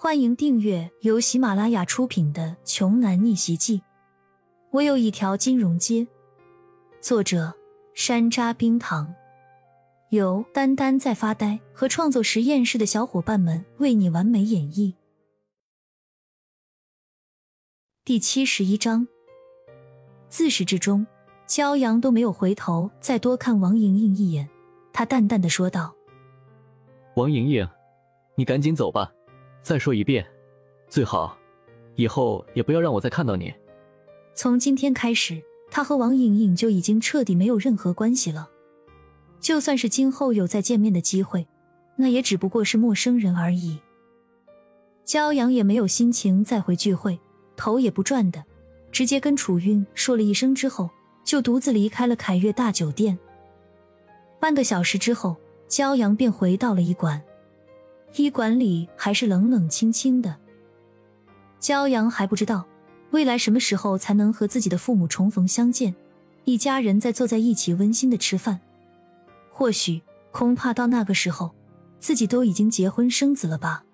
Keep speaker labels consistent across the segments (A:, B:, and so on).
A: 欢迎订阅由喜马拉雅出品的《穷男逆袭记》。我有一条金融街，作者山楂冰糖，由丹丹在发呆和创作实验室的小伙伴们为你完美演绎。第七十一章，自始至终，骄阳都没有回头再多看王莹莹一眼。他淡淡的说道：“
B: 王莹莹，你赶紧走吧。”再说一遍，最好以后也不要让我再看到你。
A: 从今天开始，他和王莹莹就已经彻底没有任何关系了。就算是今后有再见面的机会，那也只不过是陌生人而已。骄阳也没有心情再回聚会，头也不转的，直接跟楚韵说了一声之后，就独自离开了凯悦大酒店。半个小时之后，骄阳便回到了医馆。医馆里还是冷冷清清的。骄阳还不知道未来什么时候才能和自己的父母重逢相见，一家人在坐在一起温馨的吃饭。或许，恐怕到那个时候，自己都已经结婚生子了吧。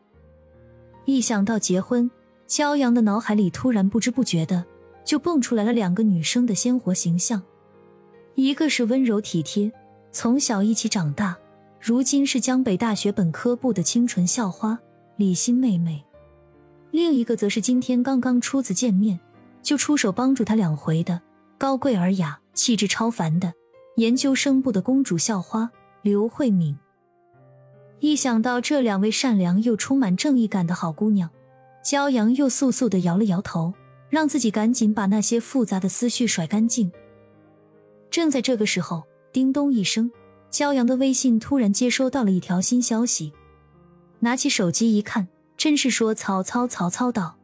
A: 一想到结婚，骄阳的脑海里突然不知不觉的就蹦出来了两个女生的鲜活形象，一个是温柔体贴，从小一起长大。如今是江北大学本科部的清纯校花李欣妹妹，另一个则是今天刚刚初次见面就出手帮助她两回的高贵尔雅、气质超凡的研究生部的公主校花刘慧敏。一想到这两位善良又充满正义感的好姑娘，骄阳又簌簌的摇了摇头，让自己赶紧把那些复杂的思绪甩干净。正在这个时候，叮咚一声。骄阳的微信突然接收到了一条新消息，拿起手机一看，真是说曹操曹操到，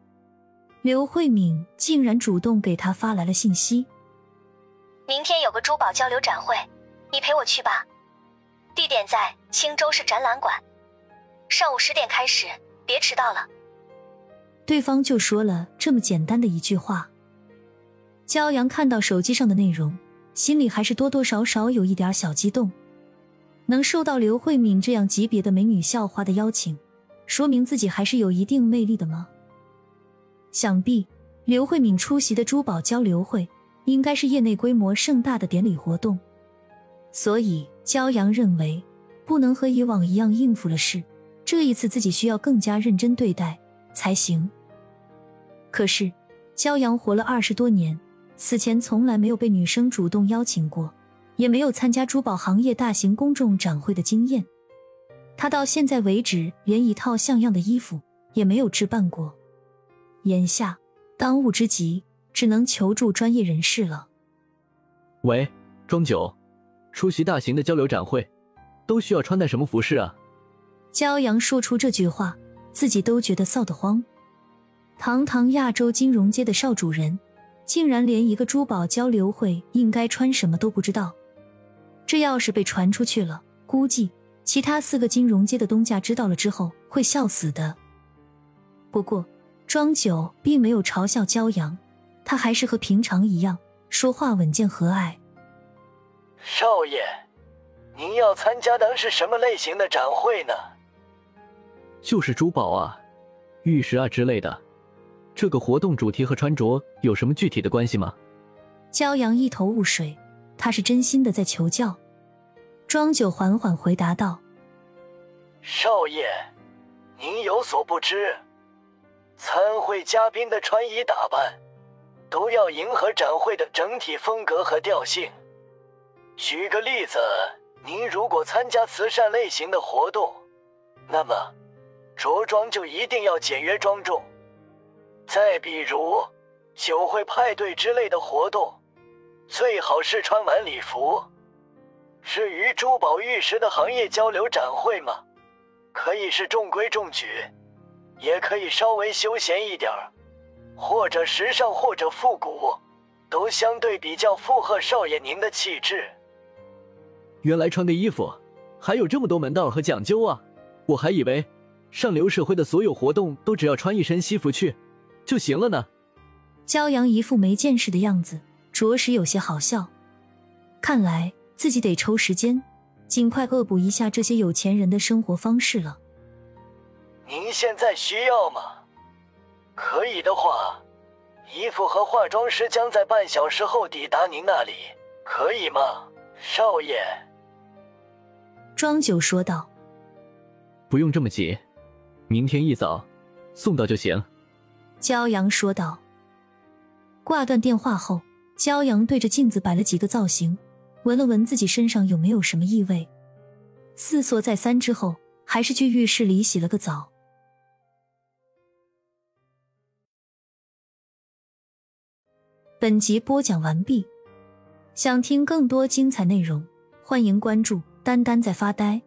A: 刘慧敏竟然主动给他发来了信息。
C: 明天有个珠宝交流展会，你陪我去吧，地点在青州市展览馆，上午十点开始，别迟到了。
A: 对方就说了这么简单的一句话。骄阳看到手机上的内容，心里还是多多少少有一点小激动。能受到刘慧敏这样级别的美女校花的邀请，说明自己还是有一定魅力的吗？想必刘慧敏出席的珠宝交流会应该是业内规模盛大的典礼活动，所以骄阳认为不能和以往一样应付了事，这一次自己需要更加认真对待才行。可是骄阳活了二十多年，此前从来没有被女生主动邀请过。也没有参加珠宝行业大型公众展会的经验，他到现在为止连一套像样的衣服也没有置办过。眼下当务之急，只能求助专业人士了。
B: 喂，庄九，出席大型的交流展会，都需要穿戴什么服饰啊？
A: 骄阳说出这句话，自己都觉得臊得慌。堂堂亚洲金融街的少主人，竟然连一个珠宝交流会应该穿什么都不知道。这要是被传出去了，估计其他四个金融街的东家知道了之后会笑死的。不过庄九并没有嘲笑骄阳，他还是和平常一样说话稳健和蔼。
D: 少爷，您要参加的是什么类型的展会呢？
B: 就是珠宝啊、玉石啊之类的。这个活动主题和穿着有什么具体的关系吗？
A: 骄阳一头雾水。他是真心的在求教，庄九缓缓回答道：“
D: 少爷，您有所不知，参会嘉宾的穿衣打扮都要迎合展会的整体风格和调性。举个例子，您如果参加慈善类型的活动，那么着装就一定要简约庄重。再比如酒会、派对之类的活动。”最好是穿晚礼服。至于珠宝玉石的行业交流展会嘛，可以是中规中矩，也可以稍微休闲一点儿，或者时尚，或者复古，都相对比较符合少爷您的气质。
B: 原来穿个衣服还有这么多门道和讲究啊！我还以为上流社会的所有活动都只要穿一身西服去就行了呢。
A: 骄阳一副没见识的样子。着实有些好笑，看来自己得抽时间，尽快恶补一下这些有钱人的生活方式了。
D: 您现在需要吗？可以的话，衣服和化妆师将在半小时后抵达您那里，可以吗，少爷？
A: 庄九说道。
B: 不用这么急，明天一早送到就行。
A: 骄阳说道。挂断电话后，骄阳对着镜子摆了几个造型，闻了闻自己身上有没有什么异味，思索再三之后，还是去浴室里洗了个澡。本集播讲完毕，想听更多精彩内容，欢迎关注“丹丹在发呆”。